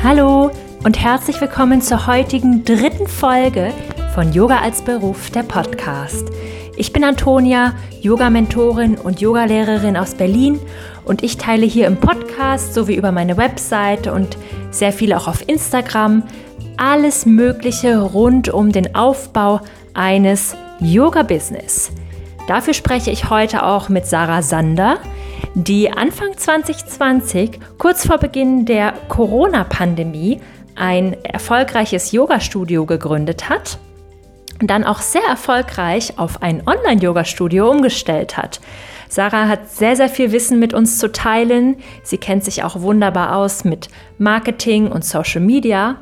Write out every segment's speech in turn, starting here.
Hallo und herzlich willkommen zur heutigen dritten Folge von Yoga als Beruf, der Podcast. Ich bin Antonia, Yoga-Mentorin und Yogalehrerin aus Berlin und ich teile hier im Podcast sowie über meine Webseite und sehr viel auch auf Instagram alles Mögliche rund um den Aufbau eines Yoga-Business. Dafür spreche ich heute auch mit Sarah Sander, die Anfang 2020, kurz vor Beginn der Corona-Pandemie, ein erfolgreiches Yoga-Studio gegründet hat und dann auch sehr erfolgreich auf ein Online-Yoga-Studio umgestellt hat. Sarah hat sehr, sehr viel Wissen mit uns zu teilen. Sie kennt sich auch wunderbar aus mit Marketing und Social Media.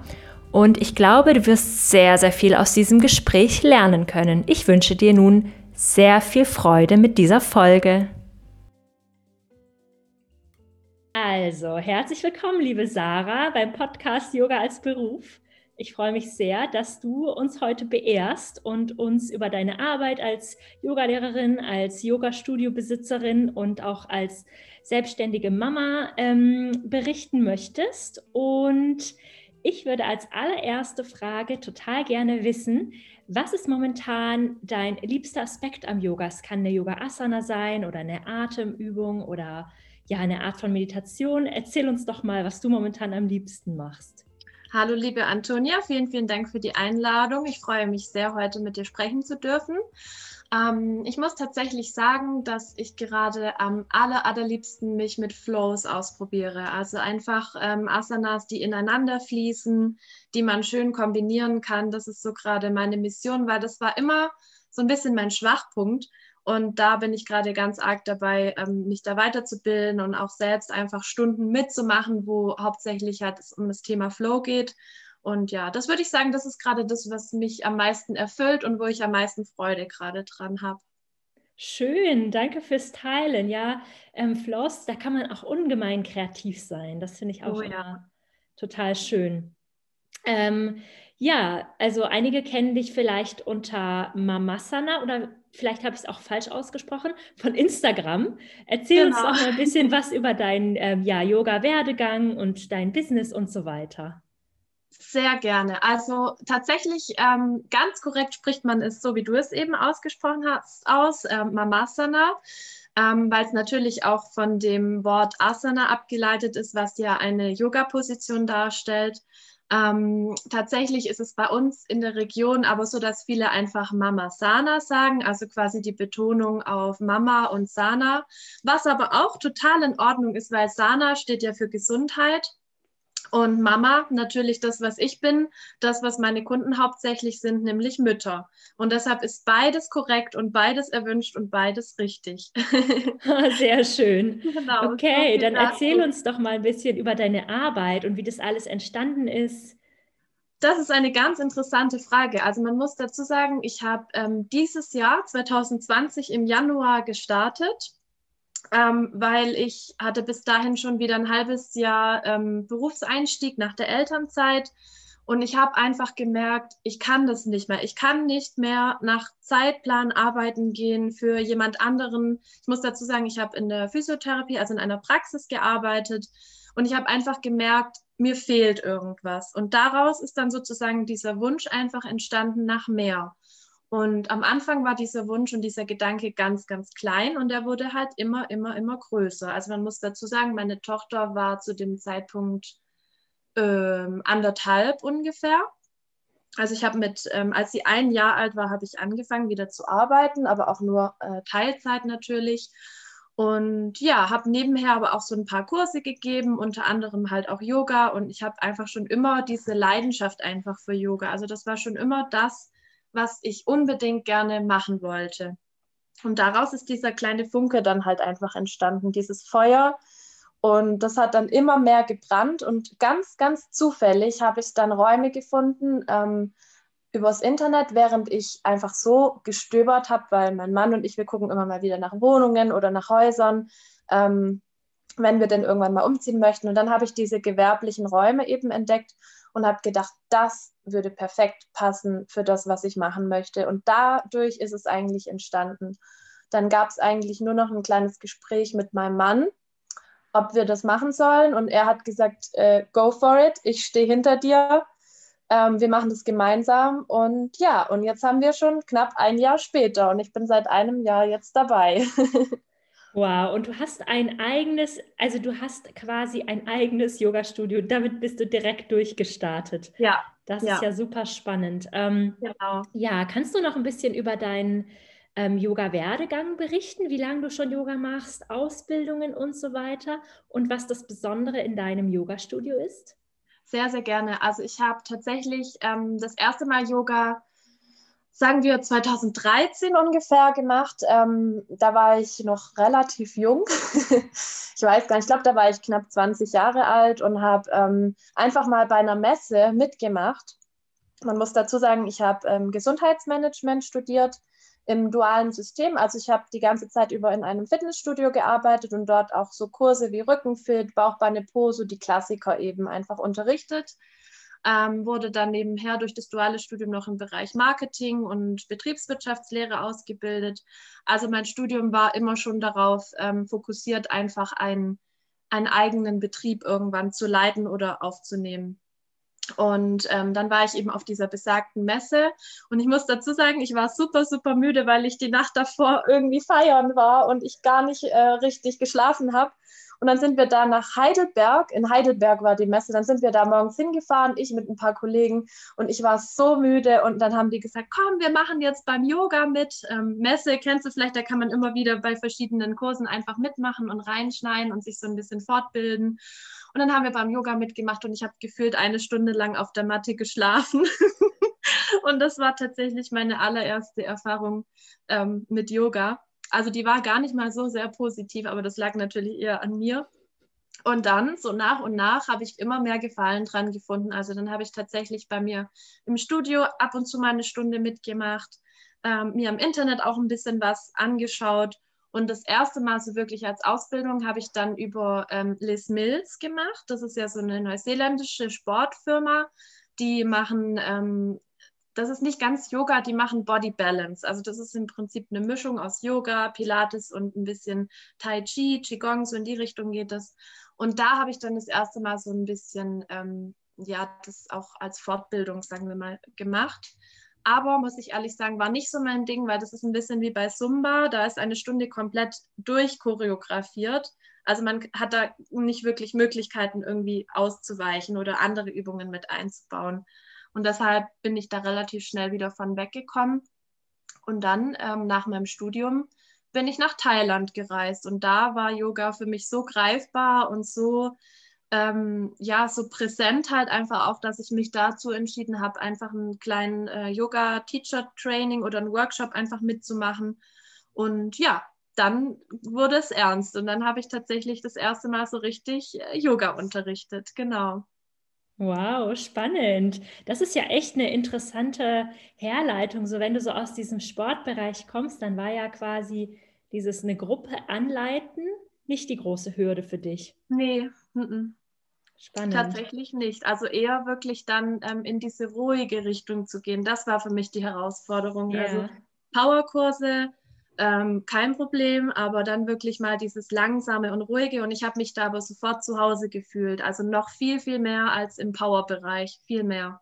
Und ich glaube, du wirst sehr, sehr viel aus diesem Gespräch lernen können. Ich wünsche dir nun sehr viel Freude mit dieser Folge. Also, herzlich willkommen, liebe Sarah, beim Podcast Yoga als Beruf. Ich freue mich sehr, dass du uns heute beehrst und uns über deine Arbeit als Yogalehrerin, als Yoga-Studio-Besitzerin und auch als selbstständige Mama ähm, berichten möchtest. Und ich würde als allererste Frage total gerne wissen, was ist momentan dein liebster Aspekt am Yoga? Es kann eine Yoga-Asana sein oder eine Atemübung oder ja, eine Art von Meditation. Erzähl uns doch mal, was du momentan am liebsten machst. Hallo, liebe Antonia, vielen, vielen Dank für die Einladung. Ich freue mich sehr, heute mit dir sprechen zu dürfen. Ähm, ich muss tatsächlich sagen, dass ich gerade am aller, allerliebsten mich mit Flows ausprobiere. Also einfach ähm, Asanas, die ineinander fließen, die man schön kombinieren kann. Das ist so gerade meine Mission, weil das war immer so ein bisschen mein Schwachpunkt. Und da bin ich gerade ganz arg dabei, ähm, mich da weiterzubilden und auch selbst einfach Stunden mitzumachen, wo hauptsächlich halt es um das Thema Flow geht. Und ja, das würde ich sagen, das ist gerade das, was mich am meisten erfüllt und wo ich am meisten Freude gerade dran habe. Schön, danke fürs Teilen. Ja, ähm, Floss, da kann man auch ungemein kreativ sein. Das finde ich auch oh, ja. total schön. Ähm, ja, also einige kennen dich vielleicht unter Mamasana oder vielleicht habe ich es auch falsch ausgesprochen, von Instagram. Erzähl genau. uns doch mal ein bisschen was über deinen ähm, ja, Yoga-Werdegang und dein Business und so weiter. Sehr gerne. Also tatsächlich ähm, ganz korrekt spricht man es so, wie du es eben ausgesprochen hast, aus, äh, Mamasana, ähm, weil es natürlich auch von dem Wort Asana abgeleitet ist, was ja eine Yoga-Position darstellt. Ähm, tatsächlich ist es bei uns in der Region aber so, dass viele einfach Mama Sana sagen, also quasi die Betonung auf Mama und Sana, was aber auch total in Ordnung ist, weil Sana steht ja für Gesundheit und Mama, natürlich das, was ich bin, das, was meine Kunden hauptsächlich sind, nämlich Mütter. Und deshalb ist beides korrekt und beides erwünscht und beides richtig. Sehr schön. Genau, okay, dann erzähl uns doch mal ein bisschen über deine Arbeit und wie das alles entstanden ist. Das ist eine ganz interessante Frage. Also man muss dazu sagen, ich habe ähm, dieses Jahr 2020 im Januar gestartet ähm, weil ich hatte bis dahin schon wieder ein halbes Jahr ähm, Berufseinstieg nach der Elternzeit und ich habe einfach gemerkt, ich kann das nicht mehr. Ich kann nicht mehr nach Zeitplan arbeiten gehen für jemand anderen. Ich muss dazu sagen, ich habe in der Physiotherapie, also in einer Praxis gearbeitet und ich habe einfach gemerkt, mir fehlt irgendwas. Und daraus ist dann sozusagen dieser Wunsch einfach entstanden nach mehr. Und am Anfang war dieser Wunsch und dieser Gedanke ganz, ganz klein und er wurde halt immer, immer, immer größer. Also man muss dazu sagen, meine Tochter war zu dem Zeitpunkt ähm, anderthalb ungefähr. Also ich habe mit, ähm, als sie ein Jahr alt war, habe ich angefangen wieder zu arbeiten, aber auch nur äh, Teilzeit natürlich. Und ja, habe nebenher aber auch so ein paar Kurse gegeben, unter anderem halt auch Yoga. Und ich habe einfach schon immer diese Leidenschaft einfach für Yoga. Also das war schon immer das, was ich unbedingt gerne machen wollte. Und daraus ist dieser kleine Funke dann halt einfach entstanden, dieses Feuer. Und das hat dann immer mehr gebrannt und ganz, ganz zufällig habe ich dann Räume gefunden ähm, übers Internet, während ich einfach so gestöbert habe, weil mein Mann und ich, wir gucken immer mal wieder nach Wohnungen oder nach Häusern, ähm, wenn wir denn irgendwann mal umziehen möchten. Und dann habe ich diese gewerblichen Räume eben entdeckt und habe gedacht, das würde perfekt passen für das, was ich machen möchte. Und dadurch ist es eigentlich entstanden. Dann gab es eigentlich nur noch ein kleines Gespräch mit meinem Mann. ob wir das machen sollen. Und er hat gesagt, äh, go for it, ich stehe hinter dir. Ähm, wir machen das gemeinsam. Und ja, und jetzt haben wir schon knapp ein Jahr später und ich bin seit einem Jahr jetzt dabei. Wow, und du hast ein eigenes, also du hast quasi ein eigenes Yoga-Studio. Damit bist du direkt durchgestartet. Ja. Das ja. ist ja super spannend. Ähm, genau. Ja, kannst du noch ein bisschen über deinen ähm, Yoga-Werdegang berichten, wie lange du schon Yoga machst, Ausbildungen und so weiter und was das Besondere in deinem Yoga-Studio ist? Sehr, sehr gerne. Also ich habe tatsächlich ähm, das erste Mal Yoga sagen wir 2013 ungefähr gemacht. Ähm, da war ich noch relativ jung. ich weiß gar nicht, ich glaube, da war ich knapp 20 Jahre alt und habe ähm, einfach mal bei einer Messe mitgemacht. Man muss dazu sagen, ich habe ähm, Gesundheitsmanagement studiert im dualen System. Also ich habe die ganze Zeit über in einem Fitnessstudio gearbeitet und dort auch so Kurse wie Rückenfit, Bauchbeine, Po, so die Klassiker eben einfach unterrichtet ähm, wurde dann nebenher durch das duale Studium noch im Bereich Marketing und Betriebswirtschaftslehre ausgebildet. Also mein Studium war immer schon darauf ähm, fokussiert, einfach einen, einen eigenen Betrieb irgendwann zu leiten oder aufzunehmen. Und ähm, dann war ich eben auf dieser besagten Messe. Und ich muss dazu sagen, ich war super, super müde, weil ich die Nacht davor irgendwie feiern war und ich gar nicht äh, richtig geschlafen habe. Und dann sind wir da nach Heidelberg, in Heidelberg war die Messe, dann sind wir da morgens hingefahren, ich mit ein paar Kollegen. Und ich war so müde. Und dann haben die gesagt, komm, wir machen jetzt beim Yoga mit. Ähm, Messe. Kennst du vielleicht, da kann man immer wieder bei verschiedenen Kursen einfach mitmachen und reinschneiden und sich so ein bisschen fortbilden. Und dann haben wir beim Yoga mitgemacht. Und ich habe gefühlt eine Stunde lang auf der Matte geschlafen. und das war tatsächlich meine allererste Erfahrung ähm, mit Yoga also die war gar nicht mal so sehr positiv, aber das lag natürlich eher an mir. Und dann, so nach und nach, habe ich immer mehr Gefallen dran gefunden. Also dann habe ich tatsächlich bei mir im Studio ab und zu mal eine Stunde mitgemacht, ähm, mir im Internet auch ein bisschen was angeschaut. Und das erste Mal so wirklich als Ausbildung habe ich dann über ähm, Les Mills gemacht. Das ist ja so eine neuseeländische Sportfirma. Die machen ähm, das ist nicht ganz Yoga, die machen Body Balance. Also das ist im Prinzip eine Mischung aus Yoga, Pilates und ein bisschen Tai Chi, Qigong, so in die Richtung geht das. Und da habe ich dann das erste Mal so ein bisschen, ähm, ja, das auch als Fortbildung, sagen wir mal, gemacht. Aber muss ich ehrlich sagen, war nicht so mein Ding, weil das ist ein bisschen wie bei Zumba. Da ist eine Stunde komplett durchchoreografiert. Also man hat da nicht wirklich Möglichkeiten, irgendwie auszuweichen oder andere Übungen mit einzubauen. Und deshalb bin ich da relativ schnell wieder von weggekommen. Und dann ähm, nach meinem Studium bin ich nach Thailand gereist. Und da war Yoga für mich so greifbar und so, ähm, ja, so präsent halt einfach auch, dass ich mich dazu entschieden habe, einfach einen kleinen äh, Yoga-Teacher-Training oder einen Workshop einfach mitzumachen. Und ja, dann wurde es ernst. Und dann habe ich tatsächlich das erste Mal so richtig äh, Yoga unterrichtet. Genau. Wow, spannend. Das ist ja echt eine interessante Herleitung. So, wenn du so aus diesem Sportbereich kommst, dann war ja quasi dieses eine Gruppe anleiten nicht die große Hürde für dich. Nee, n -n. spannend. Tatsächlich nicht. Also eher wirklich dann ähm, in diese ruhige Richtung zu gehen. Das war für mich die Herausforderung. Ja. Also Powerkurse ähm, kein Problem, aber dann wirklich mal dieses langsame und ruhige und ich habe mich da aber sofort zu Hause gefühlt. Also noch viel, viel mehr als im Power-Bereich, viel mehr.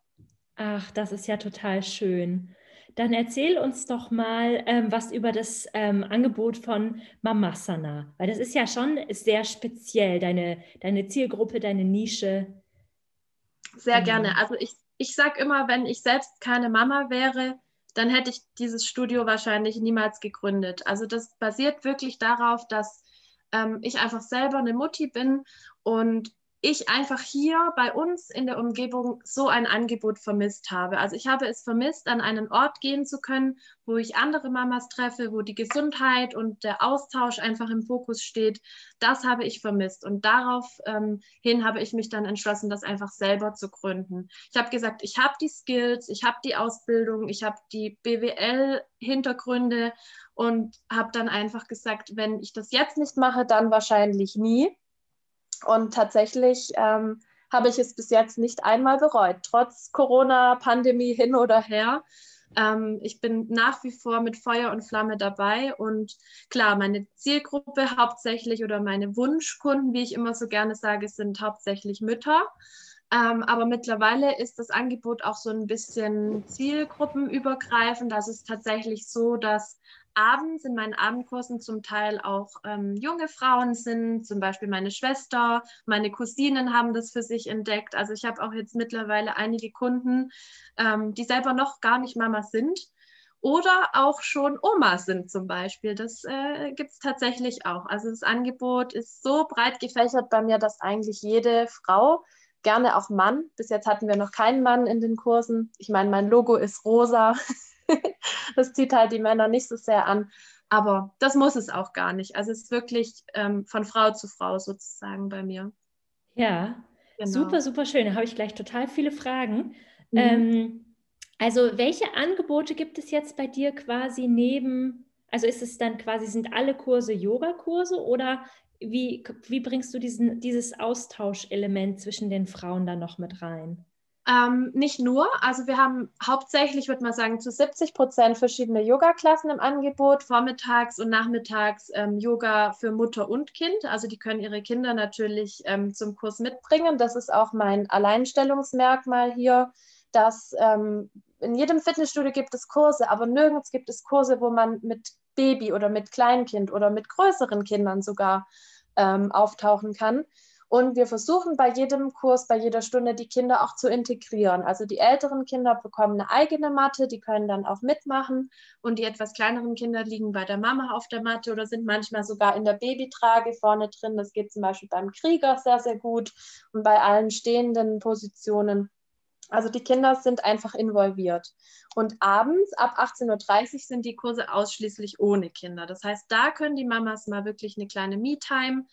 Ach, das ist ja total schön. Dann erzähl uns doch mal ähm, was über das ähm, Angebot von Mamasana, weil das ist ja schon sehr speziell, deine, deine Zielgruppe, deine Nische. Sehr mhm. gerne. Also ich, ich sage immer, wenn ich selbst keine Mama wäre, dann hätte ich dieses Studio wahrscheinlich niemals gegründet. Also das basiert wirklich darauf, dass ähm, ich einfach selber eine Mutti bin und ich einfach hier bei uns in der Umgebung so ein Angebot vermisst habe. Also ich habe es vermisst, an einen Ort gehen zu können, wo ich andere Mamas treffe, wo die Gesundheit und der Austausch einfach im Fokus steht. Das habe ich vermisst. Und daraufhin ähm, habe ich mich dann entschlossen, das einfach selber zu gründen. Ich habe gesagt, ich habe die Skills, ich habe die Ausbildung, ich habe die BWL-Hintergründe und habe dann einfach gesagt, wenn ich das jetzt nicht mache, dann wahrscheinlich nie. Und tatsächlich ähm, habe ich es bis jetzt nicht einmal bereut, trotz Corona, Pandemie hin oder her. Ähm, ich bin nach wie vor mit Feuer und Flamme dabei und klar, meine Zielgruppe hauptsächlich oder meine Wunschkunden, wie ich immer so gerne sage, sind hauptsächlich Mütter. Ähm, aber mittlerweile ist das Angebot auch so ein bisschen zielgruppenübergreifend. Das ist tatsächlich so, dass abends in meinen Abendkursen zum Teil auch ähm, junge Frauen sind, zum Beispiel meine Schwester, meine Cousinen haben das für sich entdeckt. Also ich habe auch jetzt mittlerweile einige Kunden, ähm, die selber noch gar nicht Mama sind oder auch schon Oma sind zum Beispiel. Das äh, gibt es tatsächlich auch. Also das Angebot ist so breit gefächert bei mir, dass eigentlich jede Frau, gerne auch Mann, bis jetzt hatten wir noch keinen Mann in den Kursen. Ich meine, mein Logo ist rosa. das zieht halt die Männer nicht so sehr an. Aber das muss es auch gar nicht. Also es ist wirklich ähm, von Frau zu Frau sozusagen bei mir. Ja, genau. super, super schön. Da habe ich gleich total viele Fragen. Mhm. Ähm, also welche Angebote gibt es jetzt bei dir quasi neben, also ist es dann quasi, sind alle Kurse Yoga-Kurse oder wie, wie bringst du diesen, dieses Austauschelement zwischen den Frauen da noch mit rein? Ähm, nicht nur, also wir haben hauptsächlich, würde man sagen, zu 70 Prozent verschiedene Yoga-Klassen im Angebot, vormittags und nachmittags ähm, Yoga für Mutter und Kind. Also die können ihre Kinder natürlich ähm, zum Kurs mitbringen. Das ist auch mein Alleinstellungsmerkmal hier, dass ähm, in jedem Fitnessstudio gibt es Kurse, aber nirgends gibt es Kurse, wo man mit Baby oder mit Kleinkind oder mit größeren Kindern sogar ähm, auftauchen kann. Und wir versuchen bei jedem Kurs, bei jeder Stunde die Kinder auch zu integrieren. Also die älteren Kinder bekommen eine eigene Matte, die können dann auch mitmachen. Und die etwas kleineren Kinder liegen bei der Mama auf der Matte oder sind manchmal sogar in der Babytrage vorne drin. Das geht zum Beispiel beim Krieger sehr, sehr gut und bei allen stehenden Positionen. Also die Kinder sind einfach involviert. Und abends ab 18.30 Uhr sind die Kurse ausschließlich ohne Kinder. Das heißt, da können die Mamas mal wirklich eine kleine Me-Time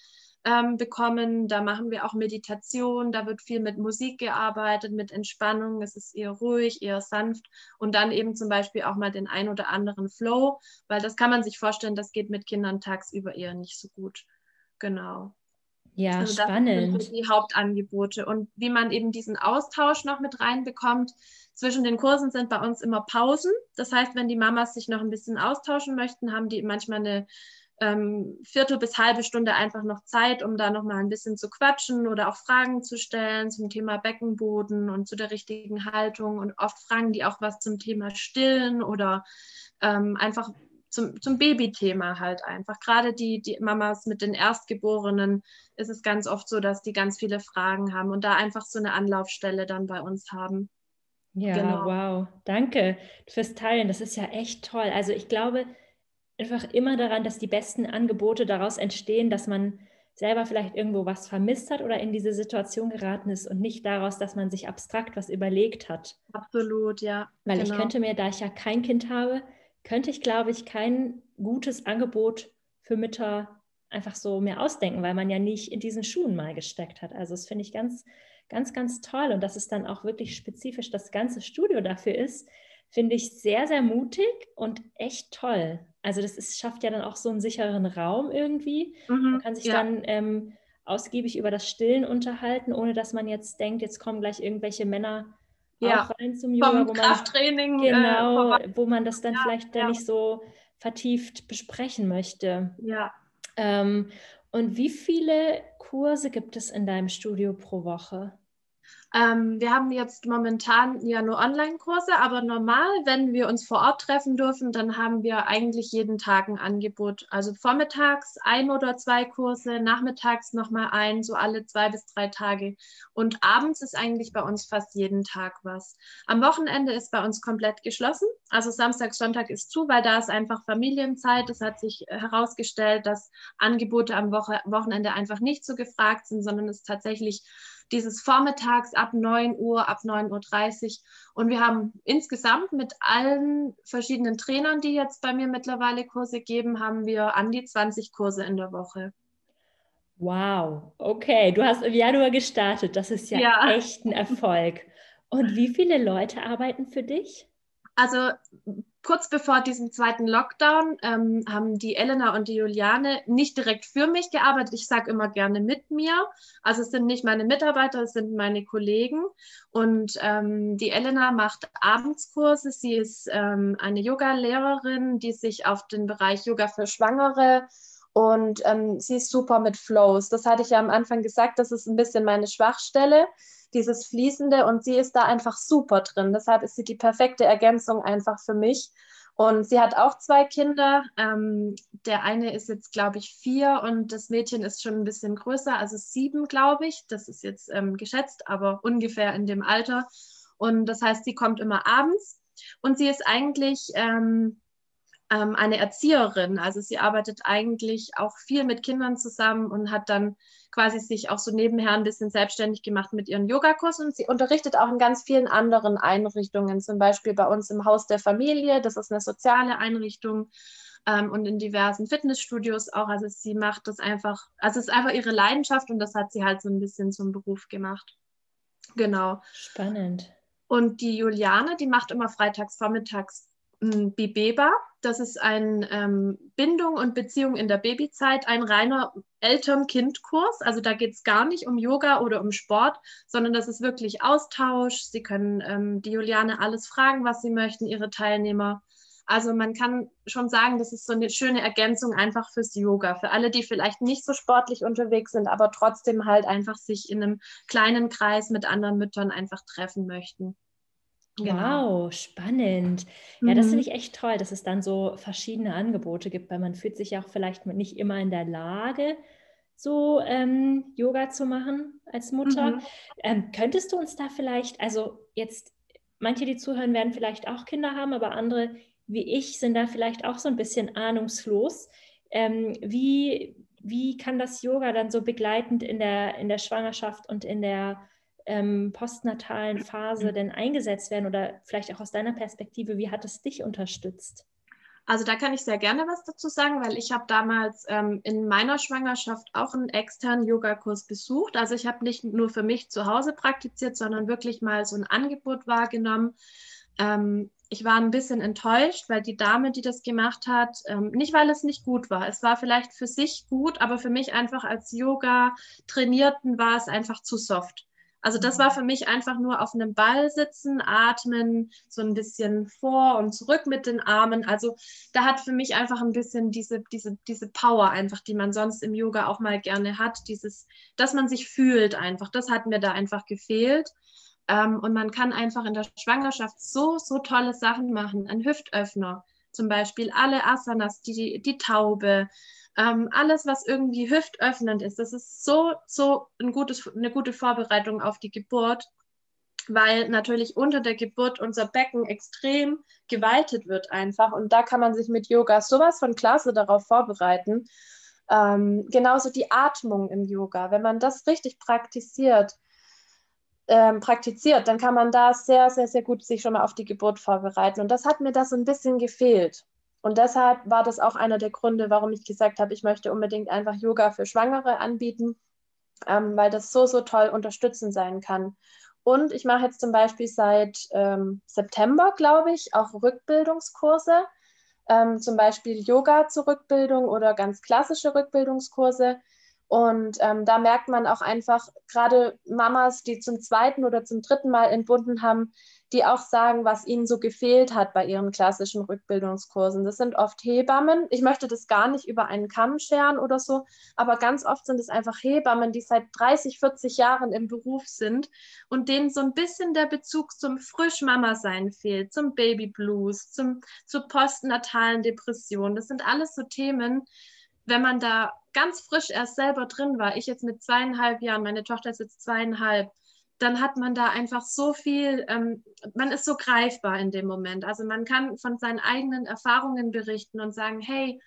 ähm, bekommen. Da machen wir auch Meditation, da wird viel mit Musik gearbeitet, mit Entspannung. Es ist eher ruhig, eher sanft und dann eben zum Beispiel auch mal den ein oder anderen Flow, weil das kann man sich vorstellen, das geht mit Kindern tagsüber eher nicht so gut. Genau. Ja, also spannend. Das sind die Hauptangebote. Und wie man eben diesen Austausch noch mit reinbekommt, zwischen den Kursen sind bei uns immer Pausen. Das heißt, wenn die Mamas sich noch ein bisschen austauschen möchten, haben die manchmal eine ähm, Viertel bis halbe Stunde einfach noch Zeit, um da noch mal ein bisschen zu quatschen oder auch Fragen zu stellen zum Thema Beckenboden und zu der richtigen Haltung. Und oft fragen die auch was zum Thema Stillen oder ähm, einfach zum, zum Babythema halt einfach. Gerade die, die Mamas mit den Erstgeborenen ist es ganz oft so, dass die ganz viele Fragen haben und da einfach so eine Anlaufstelle dann bei uns haben. Ja, genau. wow. Danke fürs Teilen. Das ist ja echt toll. Also ich glaube, einfach immer daran, dass die besten Angebote daraus entstehen, dass man selber vielleicht irgendwo was vermisst hat oder in diese Situation geraten ist und nicht daraus, dass man sich abstrakt was überlegt hat. Absolut, ja. Weil genau. ich könnte mir, da ich ja kein Kind habe, könnte ich, glaube ich, kein gutes Angebot für Mütter einfach so mehr ausdenken, weil man ja nicht in diesen Schuhen mal gesteckt hat. Also das finde ich ganz, ganz, ganz toll und dass es dann auch wirklich spezifisch das ganze Studio dafür ist, finde ich sehr, sehr mutig und echt toll. Also das ist, schafft ja dann auch so einen sicheren Raum irgendwie. Mhm, man kann sich ja. dann ähm, ausgiebig über das Stillen unterhalten, ohne dass man jetzt denkt, jetzt kommen gleich irgendwelche Männer ja. auch rein zum Yoga, wo man, äh, genau, äh, wo man das dann ja, vielleicht ja. nicht so vertieft besprechen möchte. Ja. Ähm, und wie viele Kurse gibt es in deinem Studio pro Woche? Ähm, wir haben jetzt momentan ja nur Online-Kurse, aber normal, wenn wir uns vor Ort treffen dürfen, dann haben wir eigentlich jeden Tag ein Angebot. Also vormittags ein oder zwei Kurse, nachmittags nochmal ein, so alle zwei bis drei Tage. Und abends ist eigentlich bei uns fast jeden Tag was. Am Wochenende ist bei uns komplett geschlossen. Also Samstag, Sonntag ist zu, weil da ist einfach Familienzeit. Es hat sich herausgestellt, dass Angebote am Woche Wochenende einfach nicht so gefragt sind, sondern es tatsächlich dieses Vormittags ab 9 Uhr, ab 9.30 Uhr. Und wir haben insgesamt mit allen verschiedenen Trainern, die jetzt bei mir mittlerweile Kurse geben, haben wir an die 20 Kurse in der Woche. Wow, okay, du hast im Januar gestartet. Das ist ja, ja. echt ein Erfolg. Und wie viele Leute arbeiten für dich? Also kurz bevor diesem zweiten Lockdown ähm, haben die Elena und die Juliane nicht direkt für mich gearbeitet. Ich sage immer gerne mit mir. Also es sind nicht meine Mitarbeiter, es sind meine Kollegen. Und ähm, die Elena macht Abendskurse. Sie ist ähm, eine Yoga-Lehrerin, die sich auf den Bereich Yoga für Schwangere und ähm, sie ist super mit Flows. Das hatte ich ja am Anfang gesagt, das ist ein bisschen meine Schwachstelle dieses Fließende und sie ist da einfach super drin. Deshalb ist sie die perfekte Ergänzung einfach für mich. Und sie hat auch zwei Kinder. Ähm, der eine ist jetzt, glaube ich, vier und das Mädchen ist schon ein bisschen größer, also sieben, glaube ich. Das ist jetzt ähm, geschätzt, aber ungefähr in dem Alter. Und das heißt, sie kommt immer abends und sie ist eigentlich ähm, ähm eine Erzieherin. Also sie arbeitet eigentlich auch viel mit Kindern zusammen und hat dann quasi sich auch so nebenher ein bisschen selbstständig gemacht mit ihren Yogakursen. Und sie unterrichtet auch in ganz vielen anderen Einrichtungen, zum Beispiel bei uns im Haus der Familie. Das ist eine soziale Einrichtung. Ähm, und in diversen Fitnessstudios auch. Also sie macht das einfach, also es ist einfach ihre Leidenschaft und das hat sie halt so ein bisschen zum Beruf gemacht. Genau. Spannend. Und die Juliane, die macht immer freitags vormittags Bibeba. Das ist ein ähm, Bindung und Beziehung in der Babyzeit, ein reiner Eltern-Kind-Kurs. Also da geht es gar nicht um Yoga oder um Sport, sondern das ist wirklich Austausch. Sie können ähm, die Juliane alles fragen, was sie möchten, ihre Teilnehmer. Also man kann schon sagen, das ist so eine schöne Ergänzung einfach fürs Yoga. Für alle, die vielleicht nicht so sportlich unterwegs sind, aber trotzdem halt einfach sich in einem kleinen Kreis mit anderen Müttern einfach treffen möchten. Genau. Wow, spannend. Ja, das finde mhm. ich echt toll, dass es dann so verschiedene Angebote gibt, weil man fühlt sich ja auch vielleicht nicht immer in der Lage, so ähm, Yoga zu machen als Mutter. Mhm. Ähm, könntest du uns da vielleicht, also jetzt, manche, die zuhören, werden vielleicht auch Kinder haben, aber andere wie ich sind da vielleicht auch so ein bisschen ahnungslos. Ähm, wie, wie kann das Yoga dann so begleitend in der, in der Schwangerschaft und in der ähm, postnatalen Phase denn eingesetzt werden oder vielleicht auch aus deiner Perspektive, wie hat es dich unterstützt? Also da kann ich sehr gerne was dazu sagen, weil ich habe damals ähm, in meiner Schwangerschaft auch einen externen Yogakurs besucht. Also ich habe nicht nur für mich zu Hause praktiziert, sondern wirklich mal so ein Angebot wahrgenommen. Ähm, ich war ein bisschen enttäuscht, weil die Dame, die das gemacht hat, ähm, nicht weil es nicht gut war. Es war vielleicht für sich gut, aber für mich einfach als Yoga-Trainierten war es einfach zu soft. Also das war für mich einfach nur auf einem Ball sitzen, atmen, so ein bisschen vor und zurück mit den Armen. Also da hat für mich einfach ein bisschen diese, diese, diese Power einfach, die man sonst im Yoga auch mal gerne hat, dieses, dass man sich fühlt einfach. Das hat mir da einfach gefehlt. Ähm, und man kann einfach in der Schwangerschaft so, so tolle Sachen machen. Ein Hüftöffner, zum Beispiel alle Asanas, die, die Taube, ähm, alles, was irgendwie hüftöffnend ist, das ist so, so ein gutes, eine gute Vorbereitung auf die Geburt, weil natürlich unter der Geburt unser Becken extrem geweitet wird einfach. Und da kann man sich mit Yoga sowas von klasse darauf vorbereiten. Ähm, genauso die Atmung im Yoga. Wenn man das richtig praktiziert, ähm, praktiziert, dann kann man da sehr, sehr, sehr gut sich schon mal auf die Geburt vorbereiten. Und das hat mir da so ein bisschen gefehlt. Und deshalb war das auch einer der Gründe, warum ich gesagt habe, ich möchte unbedingt einfach Yoga für Schwangere anbieten, ähm, weil das so, so toll unterstützend sein kann. Und ich mache jetzt zum Beispiel seit ähm, September, glaube ich, auch Rückbildungskurse, ähm, zum Beispiel Yoga zur Rückbildung oder ganz klassische Rückbildungskurse. Und ähm, da merkt man auch einfach, gerade Mamas, die zum zweiten oder zum dritten Mal entbunden haben, die auch sagen, was ihnen so gefehlt hat bei ihren klassischen Rückbildungskursen. Das sind oft Hebammen. Ich möchte das gar nicht über einen Kamm scheren oder so, aber ganz oft sind es einfach Hebammen, die seit 30, 40 Jahren im Beruf sind und denen so ein bisschen der Bezug zum Frischmama-Sein fehlt, zum Babyblues, zur postnatalen Depression. Das sind alles so Themen, wenn man da ganz frisch erst selber drin war, ich jetzt mit zweieinhalb Jahren, meine Tochter ist jetzt zweieinhalb, dann hat man da einfach so viel, ähm, man ist so greifbar in dem Moment. Also man kann von seinen eigenen Erfahrungen berichten und sagen, hey,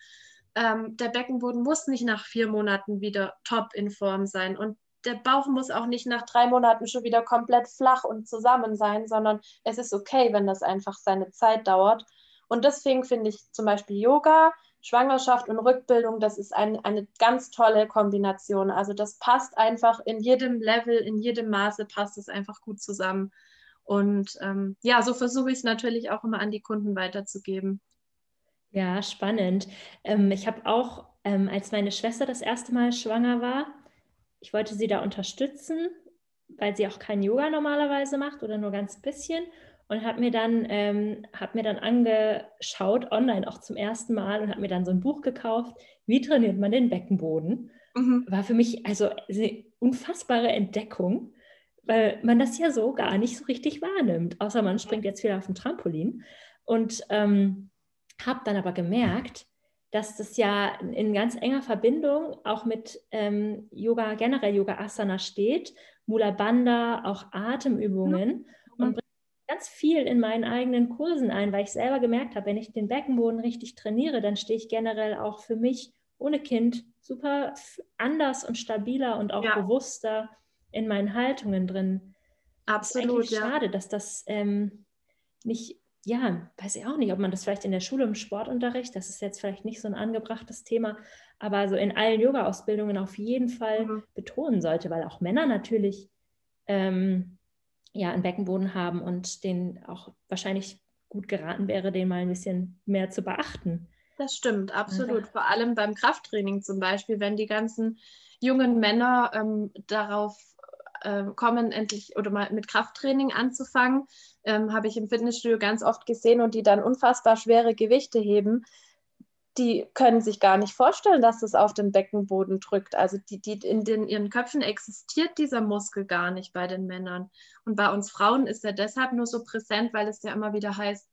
ähm, der Beckenboden muss nicht nach vier Monaten wieder top in Form sein und der Bauch muss auch nicht nach drei Monaten schon wieder komplett flach und zusammen sein, sondern es ist okay, wenn das einfach seine Zeit dauert. Und deswegen finde ich zum Beispiel Yoga Schwangerschaft und Rückbildung, das ist ein, eine ganz tolle Kombination. Also das passt einfach in jedem Level, in jedem Maße passt es einfach gut zusammen. Und ähm, ja, so versuche ich es natürlich auch immer an die Kunden weiterzugeben. Ja, spannend. Ähm, ich habe auch, ähm, als meine Schwester das erste Mal schwanger war, ich wollte sie da unterstützen, weil sie auch kein Yoga normalerweise macht oder nur ganz bisschen und habe mir dann ähm, habe mir dann angeschaut online auch zum ersten Mal und habe mir dann so ein Buch gekauft, wie trainiert man den Beckenboden. Mhm. War für mich also eine unfassbare Entdeckung, weil man das ja so gar nicht so richtig wahrnimmt, außer man springt jetzt wieder auf ein Trampolin und ähm, habe dann aber gemerkt, dass das ja in ganz enger Verbindung auch mit ähm, Yoga, generell Yoga Asana steht, Mula Bandha, auch Atemübungen mhm. Ganz viel in meinen eigenen Kursen ein, weil ich selber gemerkt habe, wenn ich den Beckenboden richtig trainiere, dann stehe ich generell auch für mich ohne Kind super anders und stabiler und auch ja. bewusster in meinen Haltungen drin. Absolut. Es ist ja. schade, dass das ähm, nicht, ja, weiß ich auch nicht, ob man das vielleicht in der Schule im Sportunterricht, das ist jetzt vielleicht nicht so ein angebrachtes Thema, aber so in allen Yoga-Ausbildungen auf jeden Fall mhm. betonen sollte, weil auch Männer natürlich ähm, ja einen Beckenboden haben und den auch wahrscheinlich gut geraten wäre, den mal ein bisschen mehr zu beachten. Das stimmt, absolut. Vor allem beim Krafttraining zum Beispiel, wenn die ganzen jungen Männer ähm, darauf äh, kommen, endlich oder mal mit Krafttraining anzufangen, ähm, habe ich im Fitnessstudio ganz oft gesehen und die dann unfassbar schwere Gewichte heben. Die können sich gar nicht vorstellen, dass das auf den Beckenboden drückt. Also die, die in den, ihren Köpfen existiert dieser Muskel gar nicht bei den Männern. Und bei uns Frauen ist er deshalb nur so präsent, weil es ja immer wieder heißt,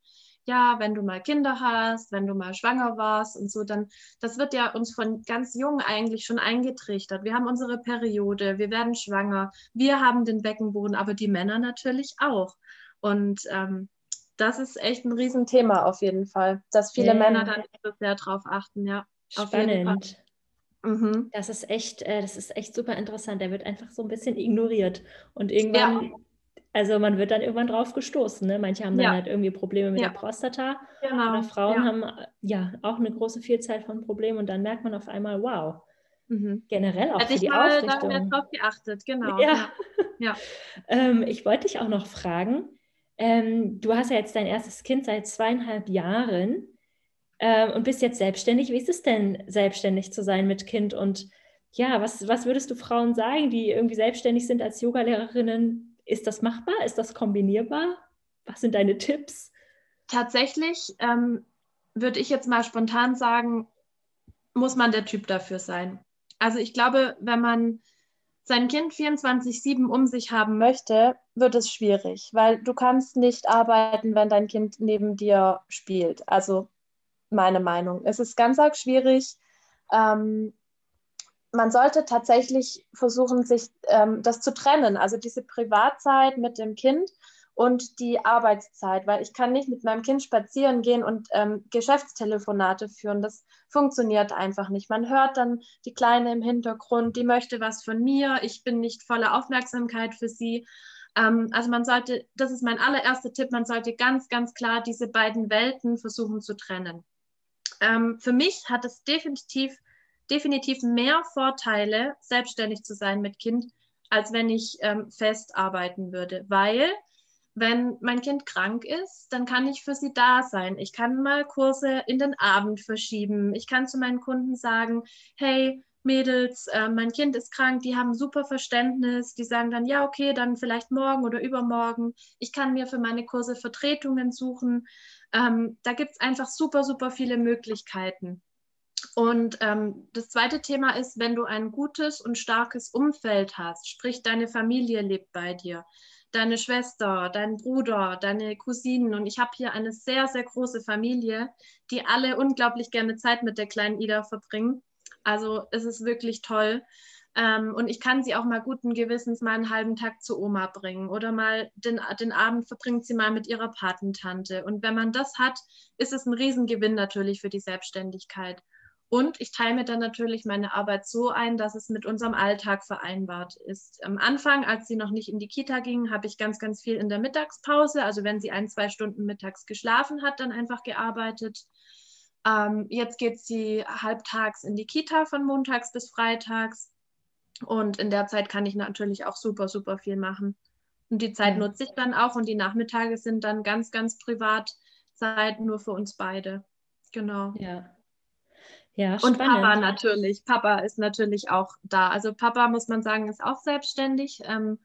ja, wenn du mal Kinder hast, wenn du mal schwanger warst und so, dann, das wird ja uns von ganz jung eigentlich schon eingetrichtert. Wir haben unsere Periode, wir werden schwanger, wir haben den Beckenboden, aber die Männer natürlich auch. Und ähm, das ist echt ein Riesenthema auf jeden Fall, dass viele ja. Männer da nicht so sehr drauf achten, ja. Spannend. Mhm. Das ist echt, äh, das ist echt super interessant. Der wird einfach so ein bisschen ignoriert. Und irgendwann ja. Also man wird dann irgendwann drauf gestoßen. Ne? Manche haben dann ja. halt irgendwie Probleme mit ja. der Prostata. Genau. Oder Frauen haben ja auch eine große Vielzahl von Problemen und dann merkt man auf einmal, wow. Mhm. Generell auch Hätte für die mal Ausrichtung. Da drauf geachtet, genau. Ja. ja. ähm, ich wollte dich auch noch fragen. Ähm, du hast ja jetzt dein erstes Kind seit zweieinhalb Jahren ähm, und bist jetzt selbstständig. Wie ist es denn, selbstständig zu sein mit Kind? Und ja, was, was würdest du Frauen sagen, die irgendwie selbstständig sind als Yogalehrerinnen? Ist das machbar? Ist das kombinierbar? Was sind deine Tipps? Tatsächlich ähm, würde ich jetzt mal spontan sagen, muss man der Typ dafür sein. Also ich glaube, wenn man sein Kind 24-7 um sich haben möchte, wird es schwierig, weil du kannst nicht arbeiten, wenn dein Kind neben dir spielt. Also meine Meinung. Es ist ganz arg schwierig. Ähm, man sollte tatsächlich versuchen, sich ähm, das zu trennen, also diese Privatzeit mit dem Kind und die Arbeitszeit, weil ich kann nicht mit meinem Kind spazieren gehen und ähm, Geschäftstelefonate führen. Das funktioniert einfach nicht. Man hört dann die Kleine im Hintergrund, die möchte was von mir, ich bin nicht voller Aufmerksamkeit für sie. Ähm, also man sollte, das ist mein allererster Tipp, man sollte ganz, ganz klar diese beiden Welten versuchen zu trennen. Ähm, für mich hat es definitiv definitiv mehr Vorteile, selbstständig zu sein mit Kind, als wenn ich ähm, fest arbeiten würde. Weil, wenn mein Kind krank ist, dann kann ich für sie da sein. Ich kann mal Kurse in den Abend verschieben. Ich kann zu meinen Kunden sagen, hey, Mädels, äh, mein Kind ist krank, die haben super Verständnis, die sagen dann, ja, okay, dann vielleicht morgen oder übermorgen. Ich kann mir für meine Kurse Vertretungen suchen. Ähm, da gibt es einfach super, super viele Möglichkeiten. Und ähm, das zweite Thema ist, wenn du ein gutes und starkes Umfeld hast, sprich deine Familie lebt bei dir, deine Schwester, dein Bruder, deine Cousinen. Und ich habe hier eine sehr, sehr große Familie, die alle unglaublich gerne Zeit mit der kleinen Ida verbringen. Also es ist wirklich toll. Ähm, und ich kann sie auch mal guten Gewissens mal einen halben Tag zu Oma bringen oder mal den, den Abend verbringt sie mal mit ihrer Patentante. Und wenn man das hat, ist es ein Riesengewinn natürlich für die Selbstständigkeit. Und ich teile mir dann natürlich meine Arbeit so ein, dass es mit unserem Alltag vereinbart ist. Am Anfang, als sie noch nicht in die Kita ging, habe ich ganz, ganz viel in der Mittagspause, also wenn sie ein, zwei Stunden mittags geschlafen hat, dann einfach gearbeitet. Ähm, jetzt geht sie halbtags in die Kita von montags bis freitags. Und in der Zeit kann ich natürlich auch super, super viel machen. Und die Zeit nutze ich dann auch und die Nachmittage sind dann ganz, ganz privat Zeit nur für uns beide. Genau. Ja. Ja, und Papa natürlich. Papa ist natürlich auch da. Also Papa, muss man sagen, ist auch selbstständig. Ähm,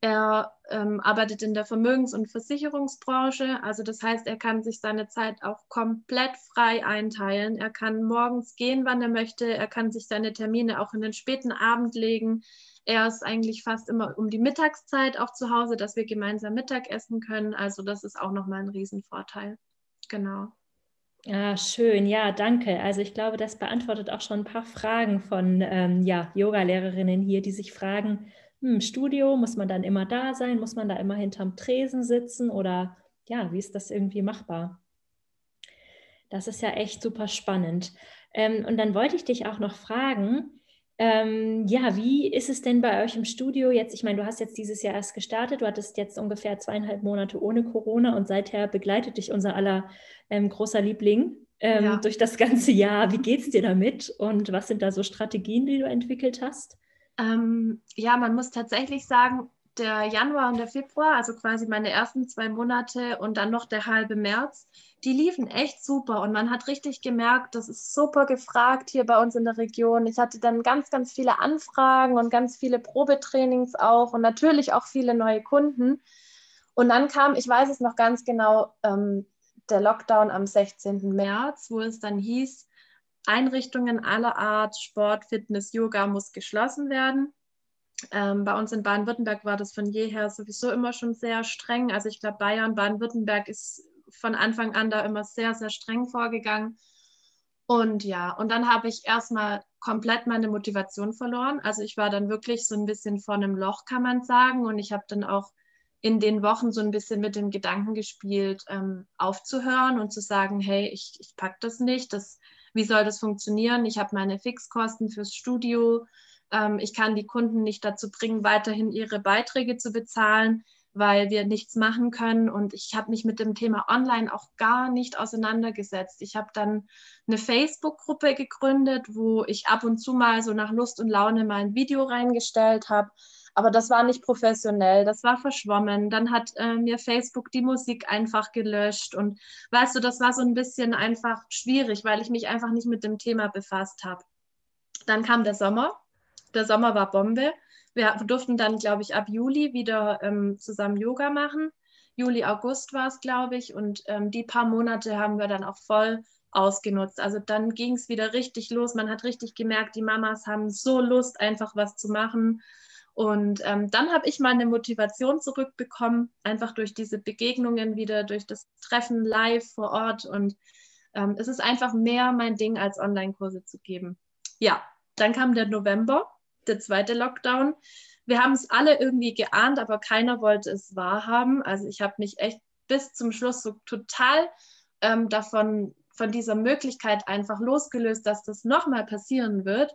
er ähm, arbeitet in der Vermögens- und Versicherungsbranche. Also das heißt, er kann sich seine Zeit auch komplett frei einteilen. Er kann morgens gehen, wann er möchte. Er kann sich seine Termine auch in den späten Abend legen. Er ist eigentlich fast immer um die Mittagszeit auch zu Hause, dass wir gemeinsam Mittag essen können. Also das ist auch nochmal ein Riesenvorteil. Genau. Ah, schön, ja, danke. Also ich glaube, das beantwortet auch schon ein paar Fragen von ähm, ja, Yoga-Lehrerinnen hier, die sich fragen, hm, Studio, muss man dann immer da sein? Muss man da immer hinterm Tresen sitzen? Oder ja, wie ist das irgendwie machbar? Das ist ja echt super spannend. Ähm, und dann wollte ich dich auch noch fragen, ähm, ja, wie ist es denn bei euch im Studio jetzt? Ich meine, du hast jetzt dieses Jahr erst gestartet, du hattest jetzt ungefähr zweieinhalb Monate ohne Corona und seither begleitet dich unser aller ähm, großer Liebling ähm, ja. durch das ganze Jahr. Wie geht es dir damit und was sind da so Strategien, die du entwickelt hast? Ähm, ja, man muss tatsächlich sagen, der Januar und der Februar, also quasi meine ersten zwei Monate und dann noch der halbe März, die liefen echt super und man hat richtig gemerkt, das ist super gefragt hier bei uns in der Region. Ich hatte dann ganz, ganz viele Anfragen und ganz viele Probetrainings auch und natürlich auch viele neue Kunden. Und dann kam, ich weiß es noch ganz genau, ähm, der Lockdown am 16. März, wo es dann hieß, Einrichtungen aller Art, Sport, Fitness, Yoga muss geschlossen werden. Ähm, bei uns in Baden-Württemberg war das von jeher sowieso immer schon sehr streng. Also ich glaube, Bayern, Baden-Württemberg ist von Anfang an da immer sehr, sehr streng vorgegangen. Und ja, und dann habe ich erstmal komplett meine Motivation verloren. Also ich war dann wirklich so ein bisschen vor einem Loch, kann man sagen. Und ich habe dann auch in den Wochen so ein bisschen mit dem Gedanken gespielt, ähm, aufzuhören und zu sagen, hey, ich, ich packe das nicht, das wie soll das funktionieren? Ich habe meine Fixkosten fürs Studio. Ähm, ich kann die Kunden nicht dazu bringen, weiterhin ihre Beiträge zu bezahlen, weil wir nichts machen können. Und ich habe mich mit dem Thema Online auch gar nicht auseinandergesetzt. Ich habe dann eine Facebook-Gruppe gegründet, wo ich ab und zu mal so nach Lust und Laune mal ein Video reingestellt habe aber das war nicht professionell, das war verschwommen. Dann hat äh, mir Facebook die Musik einfach gelöscht. Und weißt du, das war so ein bisschen einfach schwierig, weil ich mich einfach nicht mit dem Thema befasst habe. Dann kam der Sommer. Der Sommer war Bombe. Wir durften dann, glaube ich, ab Juli wieder ähm, zusammen Yoga machen. Juli, August war es, glaube ich. Und ähm, die paar Monate haben wir dann auch voll ausgenutzt. Also dann ging es wieder richtig los. Man hat richtig gemerkt, die Mamas haben so Lust, einfach was zu machen. Und ähm, dann habe ich meine Motivation zurückbekommen, einfach durch diese Begegnungen wieder, durch das Treffen live vor Ort. Und ähm, es ist einfach mehr mein Ding, als Online-Kurse zu geben. Ja, dann kam der November, der zweite Lockdown. Wir haben es alle irgendwie geahnt, aber keiner wollte es wahrhaben. Also ich habe mich echt bis zum Schluss so total ähm, davon, von dieser Möglichkeit einfach losgelöst, dass das nochmal passieren wird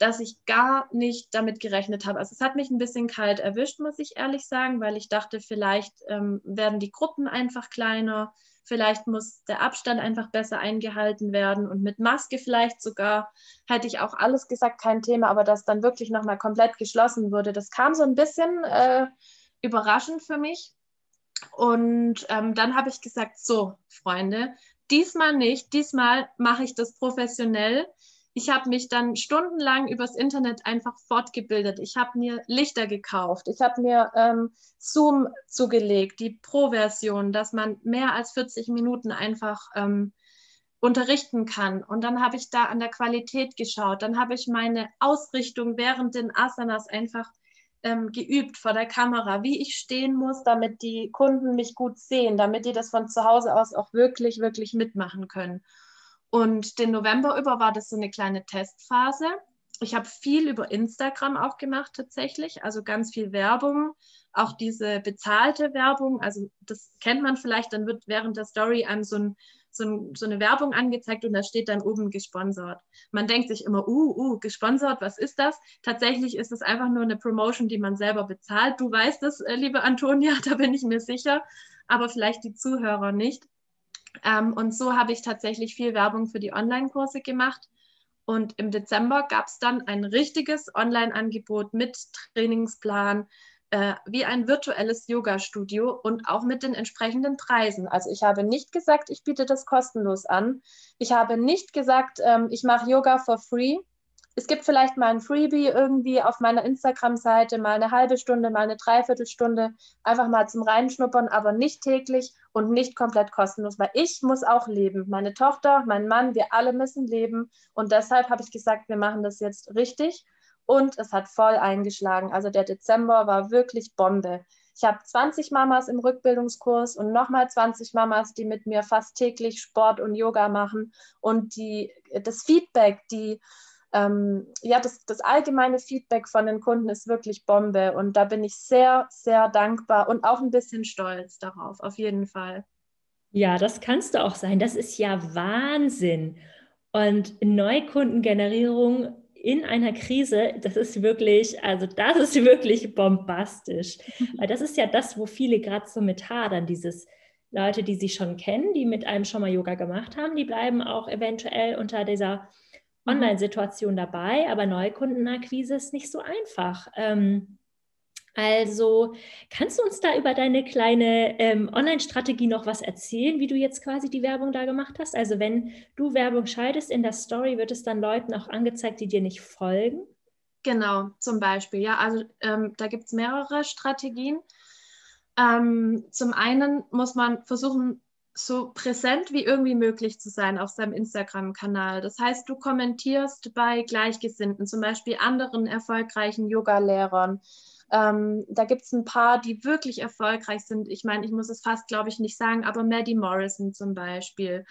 dass ich gar nicht damit gerechnet habe. Also es hat mich ein bisschen kalt erwischt, muss ich ehrlich sagen, weil ich dachte, vielleicht ähm, werden die Gruppen einfach kleiner, vielleicht muss der Abstand einfach besser eingehalten werden und mit Maske vielleicht sogar, hätte ich auch alles gesagt, kein Thema, aber dass dann wirklich nochmal komplett geschlossen wurde, das kam so ein bisschen äh, überraschend für mich. Und ähm, dann habe ich gesagt, so, Freunde, diesmal nicht, diesmal mache ich das professionell ich habe mich dann stundenlang übers Internet einfach fortgebildet. Ich habe mir Lichter gekauft. Ich habe mir ähm, Zoom zugelegt, die Pro-Version, dass man mehr als 40 Minuten einfach ähm, unterrichten kann. Und dann habe ich da an der Qualität geschaut. Dann habe ich meine Ausrichtung während den Asanas einfach ähm, geübt vor der Kamera, wie ich stehen muss, damit die Kunden mich gut sehen, damit die das von zu Hause aus auch wirklich, wirklich mitmachen können. Und den November über war das so eine kleine Testphase. Ich habe viel über Instagram auch gemacht tatsächlich, also ganz viel Werbung, auch diese bezahlte Werbung. Also das kennt man vielleicht, dann wird während der Story einem so, ein, so, ein, so eine Werbung angezeigt und da steht dann oben gesponsert. Man denkt sich immer, uh, uh, gesponsert, was ist das? Tatsächlich ist es einfach nur eine Promotion, die man selber bezahlt. Du weißt es, äh, liebe Antonia, da bin ich mir sicher, aber vielleicht die Zuhörer nicht. Ähm, und so habe ich tatsächlich viel Werbung für die Online-Kurse gemacht. Und im Dezember gab es dann ein richtiges Online-Angebot mit Trainingsplan, äh, wie ein virtuelles Yoga-Studio und auch mit den entsprechenden Preisen. Also ich habe nicht gesagt, ich biete das kostenlos an. Ich habe nicht gesagt, ähm, ich mache Yoga for free. Es gibt vielleicht mal ein Freebie irgendwie auf meiner Instagram-Seite, mal eine halbe Stunde, mal eine Dreiviertelstunde, einfach mal zum Reinschnuppern, aber nicht täglich und nicht komplett kostenlos, weil ich muss auch leben. Meine Tochter, mein Mann, wir alle müssen leben. Und deshalb habe ich gesagt, wir machen das jetzt richtig und es hat voll eingeschlagen. Also der Dezember war wirklich Bombe. Ich habe 20 Mamas im Rückbildungskurs und nochmal 20 Mamas, die mit mir fast täglich Sport und Yoga machen. Und die, das Feedback, die, ähm, ja, das, das allgemeine Feedback von den Kunden ist wirklich Bombe. Und da bin ich sehr, sehr dankbar und auch ein bisschen stolz darauf, auf jeden Fall. Ja, das kannst du auch sein. Das ist ja Wahnsinn. Und Neukundengenerierung in einer Krise, das ist wirklich, also das ist wirklich bombastisch. Weil das ist ja das, wo viele gerade so mit hadern, dieses Leute, die sie schon kennen, die mit einem schon mal Yoga gemacht haben, die bleiben auch eventuell unter dieser. Online-Situation dabei, aber Neukundenakquise ist nicht so einfach. Ähm, also kannst du uns da über deine kleine ähm, Online-Strategie noch was erzählen, wie du jetzt quasi die Werbung da gemacht hast? Also wenn du Werbung schaltest in der Story, wird es dann Leuten auch angezeigt, die dir nicht folgen? Genau, zum Beispiel. Ja, also ähm, da gibt es mehrere Strategien. Ähm, zum einen muss man versuchen, so präsent wie irgendwie möglich zu sein auf seinem Instagram-Kanal. Das heißt, du kommentierst bei Gleichgesinnten, zum Beispiel anderen erfolgreichen Yoga-Lehrern ähm, da gibt es ein paar, die wirklich erfolgreich sind. Ich meine, ich muss es fast, glaube ich, nicht sagen, aber Maddie Morrison zum Beispiel.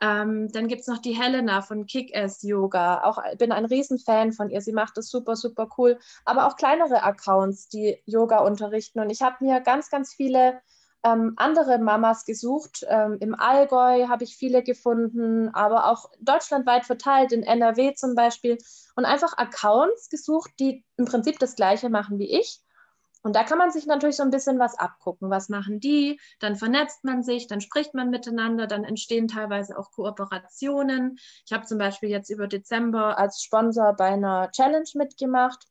Ähm, dann gibt es noch die Helena von Kick-Ass Yoga. Auch bin ein Riesenfan von ihr. Sie macht das super, super cool. Aber auch kleinere Accounts, die Yoga unterrichten. Und ich habe mir ganz, ganz viele ähm, andere Mamas gesucht. Ähm, Im Allgäu habe ich viele gefunden, aber auch deutschlandweit verteilt, in NRW zum Beispiel. Und einfach Accounts gesucht, die im Prinzip das Gleiche machen wie ich und da kann man sich natürlich so ein bisschen was abgucken. Was machen die? Dann vernetzt man sich, dann spricht man miteinander, dann entstehen teilweise auch Kooperationen. Ich habe zum Beispiel jetzt über Dezember als Sponsor bei einer Challenge mitgemacht.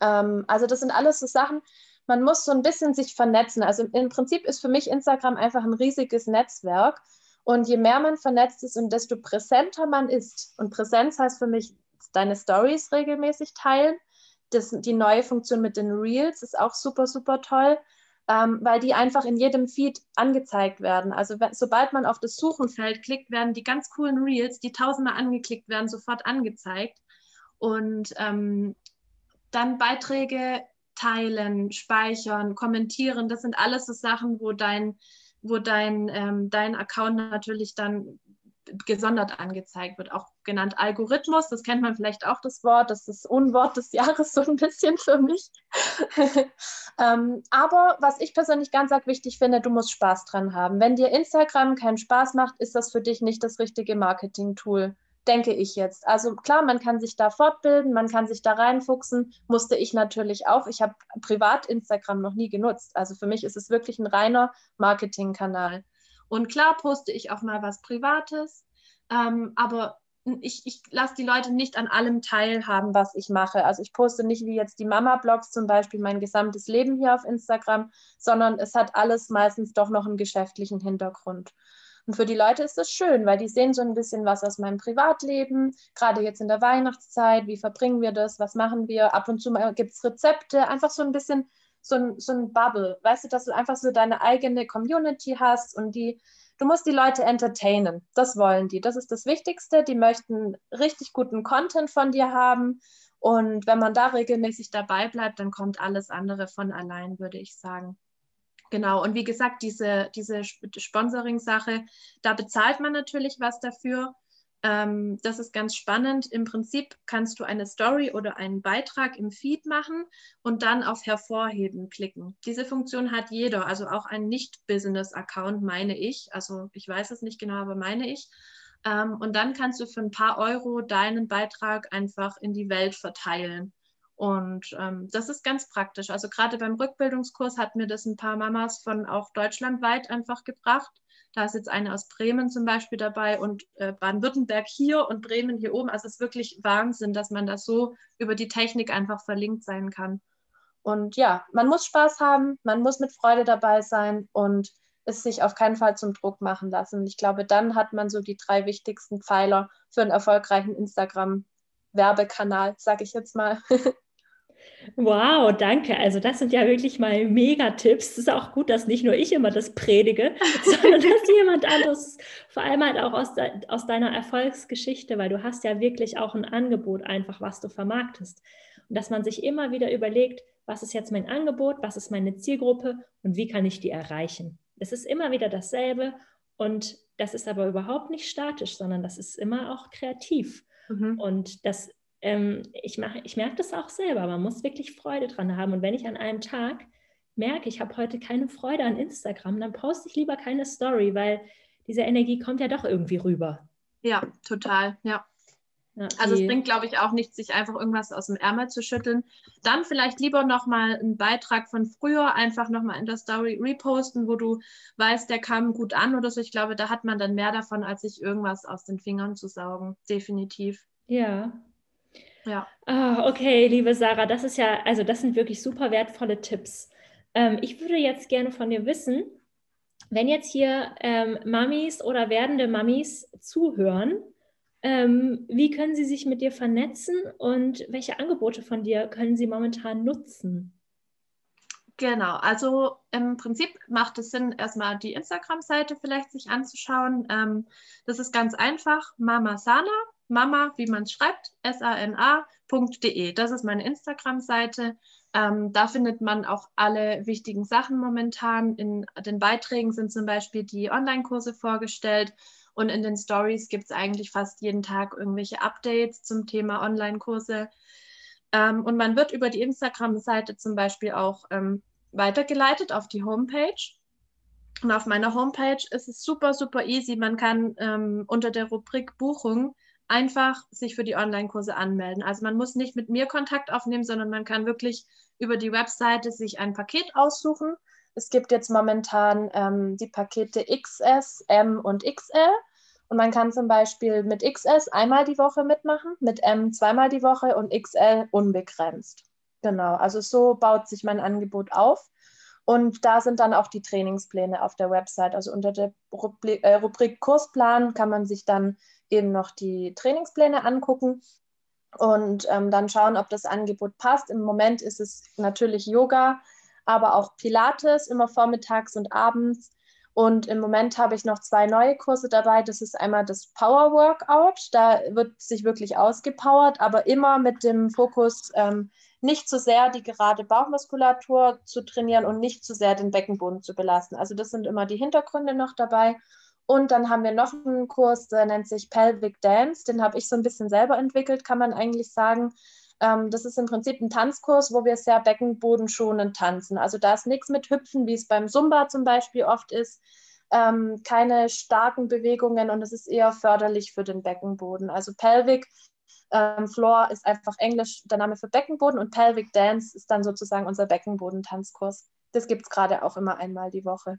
Ähm, also das sind alles so Sachen, man muss so ein bisschen sich vernetzen. Also im Prinzip ist für mich Instagram einfach ein riesiges Netzwerk. Und je mehr man vernetzt ist und desto präsenter man ist, und Präsenz heißt für mich, deine Stories regelmäßig teilen, das, die neue Funktion mit den Reels ist auch super, super toll, ähm, weil die einfach in jedem Feed angezeigt werden. Also sobald man auf das Suchenfeld klickt, werden die ganz coolen Reels, die tausendmal angeklickt werden, sofort angezeigt. Und ähm, dann Beiträge teilen, speichern, kommentieren, das sind alles so Sachen, wo dein, wo dein, ähm, dein Account natürlich dann gesondert angezeigt wird, auch genannt Algorithmus. Das kennt man vielleicht auch das Wort. Das ist das Unwort des Jahres so ein bisschen für mich. ähm, aber was ich persönlich ganz arg wichtig finde, du musst Spaß dran haben. Wenn dir Instagram keinen Spaß macht, ist das für dich nicht das richtige Marketing-Tool denke ich jetzt. Also klar, man kann sich da fortbilden, man kann sich da reinfuchsen, musste ich natürlich auch. Ich habe privat Instagram noch nie genutzt. Also für mich ist es wirklich ein reiner Marketingkanal. Und klar poste ich auch mal was Privates, ähm, aber ich, ich lasse die Leute nicht an allem teilhaben, was ich mache. Also ich poste nicht wie jetzt die Mama-Blogs zum Beispiel mein gesamtes Leben hier auf Instagram, sondern es hat alles meistens doch noch einen geschäftlichen Hintergrund. Und für die Leute ist das schön, weil die sehen so ein bisschen was aus meinem Privatleben, gerade jetzt in der Weihnachtszeit, wie verbringen wir das, was machen wir, ab und zu gibt es Rezepte, einfach so ein bisschen so ein, so ein Bubble, weißt du, dass du einfach so deine eigene Community hast und die, du musst die Leute entertainen. Das wollen die. Das ist das Wichtigste. Die möchten richtig guten Content von dir haben. Und wenn man da regelmäßig dabei bleibt, dann kommt alles andere von allein, würde ich sagen. Genau, und wie gesagt, diese, diese Sponsoring-Sache, da bezahlt man natürlich was dafür. Ähm, das ist ganz spannend. Im Prinzip kannst du eine Story oder einen Beitrag im Feed machen und dann auf Hervorheben klicken. Diese Funktion hat jeder, also auch ein Nicht-Business-Account, meine ich. Also ich weiß es nicht genau, aber meine ich. Ähm, und dann kannst du für ein paar Euro deinen Beitrag einfach in die Welt verteilen. Und ähm, das ist ganz praktisch. Also gerade beim Rückbildungskurs hat mir das ein paar Mamas von auch deutschlandweit einfach gebracht da ist jetzt eine aus Bremen zum Beispiel dabei und äh, Baden-Württemberg hier und Bremen hier oben. Also es ist wirklich Wahnsinn, dass man da so über die Technik einfach verlinkt sein kann. Und ja, man muss Spaß haben, man muss mit Freude dabei sein und es sich auf keinen Fall zum Druck machen lassen. Ich glaube, dann hat man so die drei wichtigsten Pfeiler für einen erfolgreichen Instagram-Werbekanal, sage ich jetzt mal. Wow, danke. Also das sind ja wirklich mal Mega-Tipps. Es ist auch gut, dass nicht nur ich immer das predige, sondern dass jemand anderes, vor allem halt auch aus, de aus deiner Erfolgsgeschichte, weil du hast ja wirklich auch ein Angebot einfach, was du vermarktest. Und dass man sich immer wieder überlegt, was ist jetzt mein Angebot, was ist meine Zielgruppe und wie kann ich die erreichen. Es ist immer wieder dasselbe und das ist aber überhaupt nicht statisch, sondern das ist immer auch kreativ. Mhm. Und das ähm, ich, mach, ich merke das auch selber, man muss wirklich Freude dran haben. Und wenn ich an einem Tag merke, ich habe heute keine Freude an Instagram, dann poste ich lieber keine Story, weil diese Energie kommt ja doch irgendwie rüber. Ja, total, ja. ja also es bringt, glaube ich, auch nichts, sich einfach irgendwas aus dem Ärmel zu schütteln. Dann vielleicht lieber nochmal einen Beitrag von früher einfach nochmal in der Story reposten, wo du weißt, der kam gut an oder so. Ich glaube, da hat man dann mehr davon, als sich irgendwas aus den Fingern zu saugen. Definitiv. Ja, ja. Ah, okay, liebe Sarah, das ist ja, also das sind wirklich super wertvolle Tipps. Ähm, ich würde jetzt gerne von dir wissen, wenn jetzt hier ähm, Mamis oder werdende Mamis zuhören, ähm, wie können sie sich mit dir vernetzen und welche Angebote von dir können sie momentan nutzen? Genau, also im Prinzip macht es Sinn, erstmal die Instagram-Seite vielleicht sich anzuschauen. Ähm, das ist ganz einfach, Mama Sana Mama, wie man es schreibt, sana.de. Das ist meine Instagram-Seite. Ähm, da findet man auch alle wichtigen Sachen momentan. In den Beiträgen sind zum Beispiel die Online-Kurse vorgestellt und in den Stories gibt es eigentlich fast jeden Tag irgendwelche Updates zum Thema Online-Kurse. Ähm, und man wird über die Instagram-Seite zum Beispiel auch ähm, weitergeleitet auf die Homepage. Und auf meiner Homepage ist es super, super easy. Man kann ähm, unter der Rubrik Buchung einfach sich für die Online-Kurse anmelden. Also man muss nicht mit mir Kontakt aufnehmen, sondern man kann wirklich über die Webseite sich ein Paket aussuchen. Es gibt jetzt momentan ähm, die Pakete XS, M und XL. Und man kann zum Beispiel mit XS einmal die Woche mitmachen, mit M zweimal die Woche und XL unbegrenzt. Genau, also so baut sich mein Angebot auf. Und da sind dann auch die Trainingspläne auf der Website. Also unter der Rubrik, äh, Rubrik Kursplan kann man sich dann eben noch die Trainingspläne angucken und ähm, dann schauen, ob das Angebot passt. Im Moment ist es natürlich Yoga, aber auch Pilates immer vormittags und abends. Und im Moment habe ich noch zwei neue Kurse dabei. Das ist einmal das Power Workout. Da wird sich wirklich ausgepowert, aber immer mit dem Fokus, ähm, nicht zu sehr die gerade Bauchmuskulatur zu trainieren und nicht zu sehr den Beckenboden zu belasten. Also das sind immer die Hintergründe noch dabei. Und dann haben wir noch einen Kurs, der nennt sich Pelvic Dance. Den habe ich so ein bisschen selber entwickelt, kann man eigentlich sagen. Ähm, das ist im Prinzip ein Tanzkurs, wo wir sehr beckenbodenschonend tanzen. Also da ist nichts mit Hüpfen, wie es beim Zumba zum Beispiel oft ist. Ähm, keine starken Bewegungen und es ist eher förderlich für den Beckenboden. Also Pelvic ähm, Floor ist einfach Englisch der Name für Beckenboden und Pelvic Dance ist dann sozusagen unser Beckenbodentanzkurs. Das gibt es gerade auch immer einmal die Woche.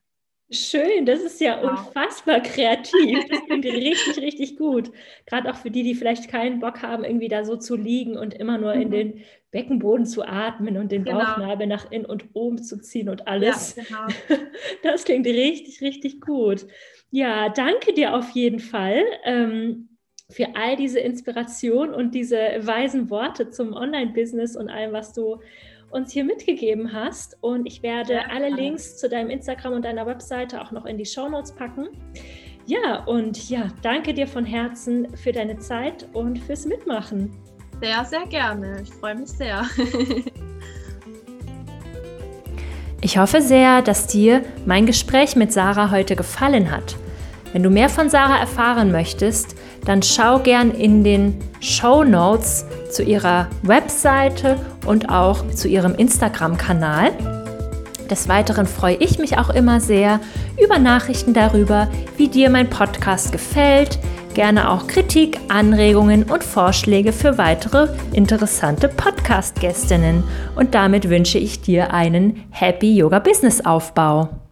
Schön, das ist ja wow. unfassbar kreativ. Das klingt richtig, richtig gut. Gerade auch für die, die vielleicht keinen Bock haben, irgendwie da so zu liegen und immer nur mhm. in den Beckenboden zu atmen und den genau. Bauchnabel nach innen und oben zu ziehen und alles. Ja, genau. Das klingt richtig, richtig gut. Ja, danke dir auf jeden Fall. Ähm, für all diese Inspiration und diese weisen Worte zum Online-Business und allem, was du uns hier mitgegeben hast. Und ich werde ja, alle Links zu deinem Instagram und deiner Webseite auch noch in die Show Notes packen. Ja, und ja, danke dir von Herzen für deine Zeit und fürs Mitmachen. Sehr, sehr gerne. Ich freue mich sehr. ich hoffe sehr, dass dir mein Gespräch mit Sarah heute gefallen hat. Wenn du mehr von Sarah erfahren möchtest, dann schau gern in den Show Notes zu ihrer Webseite und auch zu ihrem Instagram-Kanal. Des Weiteren freue ich mich auch immer sehr über Nachrichten darüber, wie dir mein Podcast gefällt. Gerne auch Kritik, Anregungen und Vorschläge für weitere interessante Podcast-Gästinnen. Und damit wünsche ich dir einen Happy Yoga Business Aufbau.